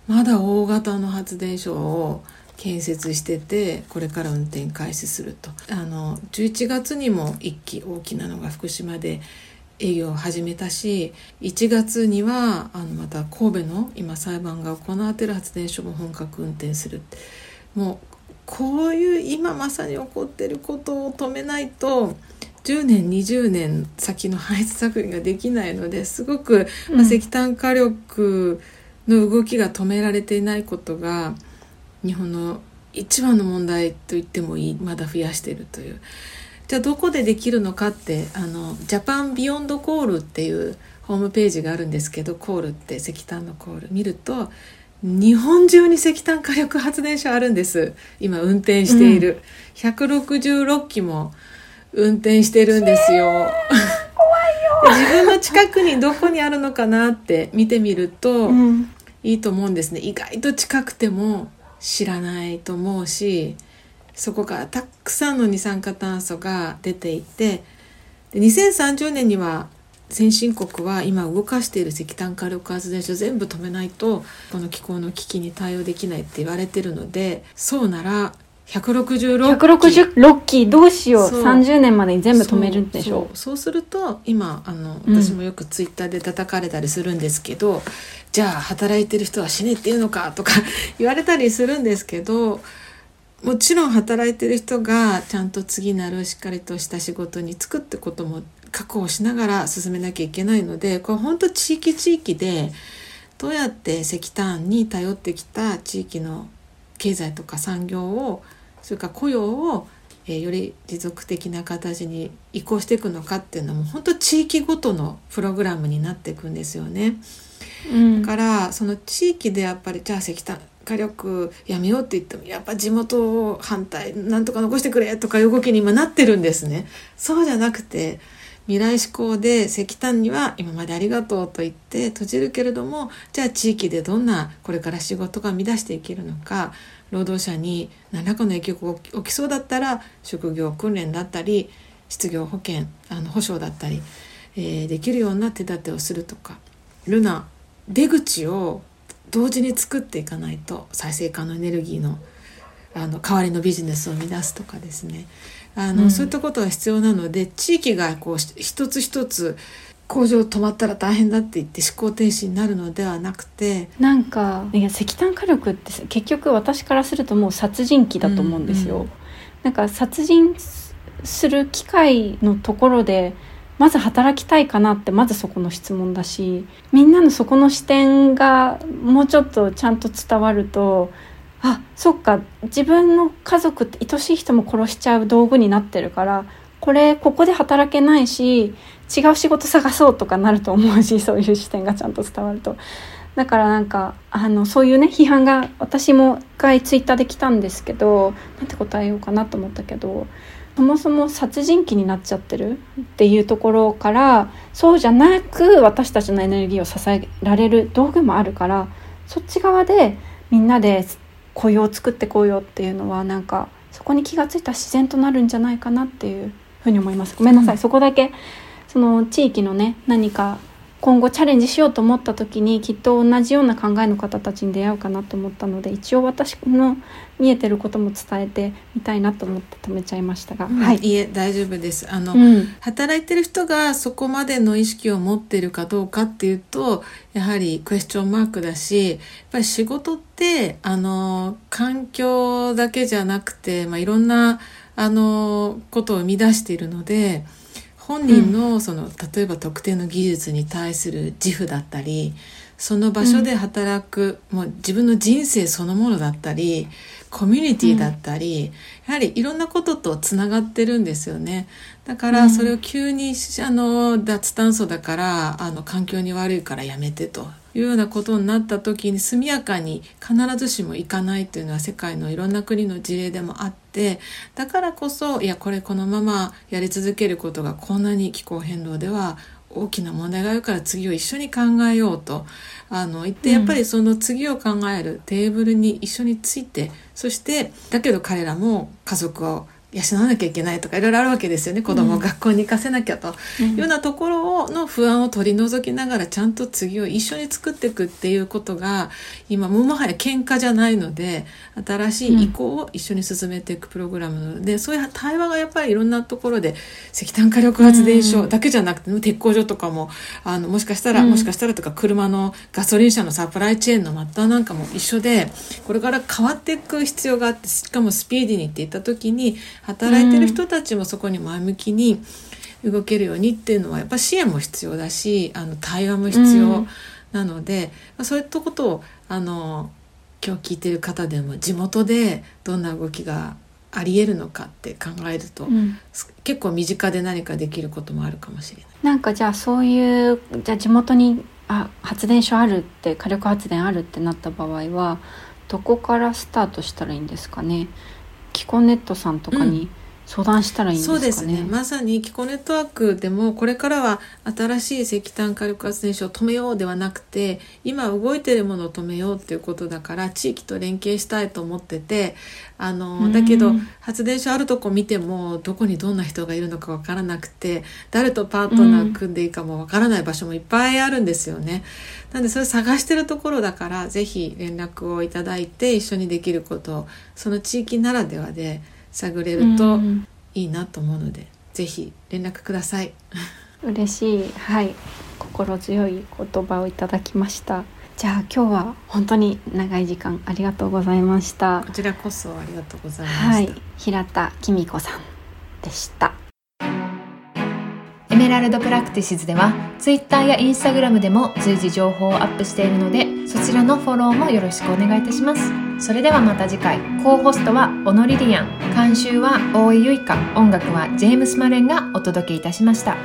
まだ大型の発電所を建設しててこれから運転開始すると。あの11月にも1機大きなのが福島で営業を始めたし1月にはあのまた神戸の今裁判が行われてる発電所も本格運転するもうこういう今まさに起こってることを止めないと10年20年先の排出削減ができないのですごく、まあ、石炭火力の動きが止められていないことが日本の一番の問題と言ってもいいまだ増やしているという。じゃあどこでできるのかってあのジャパンビヨンドコールっていうホームページがあるんですけどコールって石炭のコール見ると日本中に石炭火力発電所あるんです。今運転している、うん、166機も運転してるんですよ。自分の近くにどこにあるのかなって見てみると、うん、いいと思うんですね。意外と近くても知らないと思うしそこからたくさんの二酸化炭素が出ていてで2030年には先進国は今動かしている石炭火力発電所全部止めないとこの気候の危機に対応できないって言われてるのでそうなら166機。166機どうしよう。う30年までに全部止めるんでしょう。そうすると今あの私もよくツイッターで叩かれたりするんですけど、うん、じゃあ働いてる人は死ねっていうのかとか 言われたりするんですけどもちろん働いてる人がちゃんと次なるしっかりとした仕事に就くってことも確保しながら進めなきゃいけないのでこれ本当地域地域でどうやって石炭に頼ってきた地域の経済とか産業をそれから雇用を、えー、より持続的な形に移行していくのかっていうのも本当地域ごとのプログラムになっていくんですよね。うん、だからその地域でやっぱりじゃあ石炭火力やめようって言ってもやっぱ地元反対なんとか残してくれとかいう動きに今なってるんですね。そうじゃなくて未来志向で石炭には今までありがとうと言って閉じるけれどもじゃあ地域でどんなこれから仕事が生み出していけるのか。労働者に何らかの影響が起きそうだったら職業訓練だったり失業保険あの保障だったり、えー、できるような手立てをするとか。ルナ出口を同時に作っていかないと再生可能エネルギーのあの代わりのビジネスを生み出すとかですね。あの、うん、そういったことが必要なので地域がこう一つ一つ工場止まったら大変だって言って思考停止になるのではなくてなんかいや石炭火力って結局私からするともう殺人鬼だと思うんですよ。うんうん、なんか殺人する機会のところでまず働きたいかなってまずそこの質問だしみんなのそこの視点がもうちょっとちゃんと伝わるとあそっか自分の家族って愛しい人も殺しちゃう道具になってるからこれここで働けないし違う仕事探そうとかなると思うし そういう視点がちゃんと伝わると。だからなんかあのそういうね批判が私も一回ツイッターで来たんですけどなんて答えようかなと思ったけどそもそも殺人鬼になっちゃってる？っていうところからそうじゃなく私たちのエネルギーを支えられる道具もあるからそっち側でみんなで雇用を作ってこうよっていうのはなんかそこに気が付いたら自然となるんじゃないかなっていうふうに思います。ごめんなさい、うん、そこだけその地域のね何か今後チャレンジしようと思った時にきっと同じような考えの方たちに出会うかなと思ったので一応私の見えてることも伝えてみたいなと思って止めちゃいましたが、うん、はい、いえ大丈夫です。あの、うん、働いてる人がそこまでの意識を持っているかどうかっていうとやはりクエスチョンマークだしやっぱり仕事ってあの環境だけじゃなくて、まあ、いろんなあのことを生み出しているので。本人のその、例えば特定の技術に対する自負だったりその場所で働く、うん、もう自分の人生そのものだったりコミュニティだったり、うん、やはりいろんなこととつながってるんですよね。だからそれを急に、あの脱炭素だからあの環境に悪いからやめてというようなことになった時に速やかに必ずしもいかないというのは世界のいろんな国の事例でもあってだからこそいやこれこのままやり続けることがこんなに気候変動では大きな問題があるから次を一緒に考えようとあの言ってやっぱりその次を考えるテーブルに一緒についてそしてだけど彼らも家族を養わなきゃいけないとかいろいろあるわけですよね。子供を学校に行かせなきゃと。いうようなところの不安を取り除きながらちゃんと次を一緒に作っていくっていうことが今ももはや喧嘩じゃないので新しい意向を一緒に進めていくプログラム。なので、うん、そういう対話がやっぱりいろんなところで石炭火力発電所だけじゃなくて、うん、鉄工所とかもあのもしかしたら、もしかしたらとか車のガソリン車のサプライチェーンの末端なんかも一緒でこれから変わっていく必要があってしかもスピーディーにって言った時に働いてる人たちもそこに前向きに動けるようにっていうのはやっぱ支援も必要だしあの対話も必要なので、うん、そういったことをあの今日聞いてる方でも地元でどんな動きがありえるのかって考えると、うん、結構身近で何かできることもあるかもしれない。なんかじゃあそういうじゃあ地元にあ発電所あるって火力発電あるってなった場合はどこからスタートしたらいいんですかね？キコネットさんとかに相談したらいいんですかね、そうですね。まさにキコネットワークでもこれからは新しい石炭火力発電所を止めようではなくて今動いてるものを止めようっていうことだから地域と連携したいと思っててあのだけど発電所あるとこ見てもどこにどんな人がいるのか分からなくて誰とパートナー組んでいいかも分からない場所もいっぱいあるんですよね。なんでそれ探してるところだから是非連絡をいただいて一緒にできることその地域ならではで探れるといいなと思うので、ぜひ連絡ください。嬉しい。はい。心強い言葉をいただきました。じゃあ今日は本当に長い時間ありがとうございました。こちらこそありがとうございました、はい、平田紀美子さんでしたEmerald Practices では Twitter や Instagram でも随時情報をアップしているのでそちらのフォローもよろしくお願いいたします。それではまた次回。 co-host はオノリリアン監修は大井ゆいか音楽はジェームス・マレンがお届けいたしました。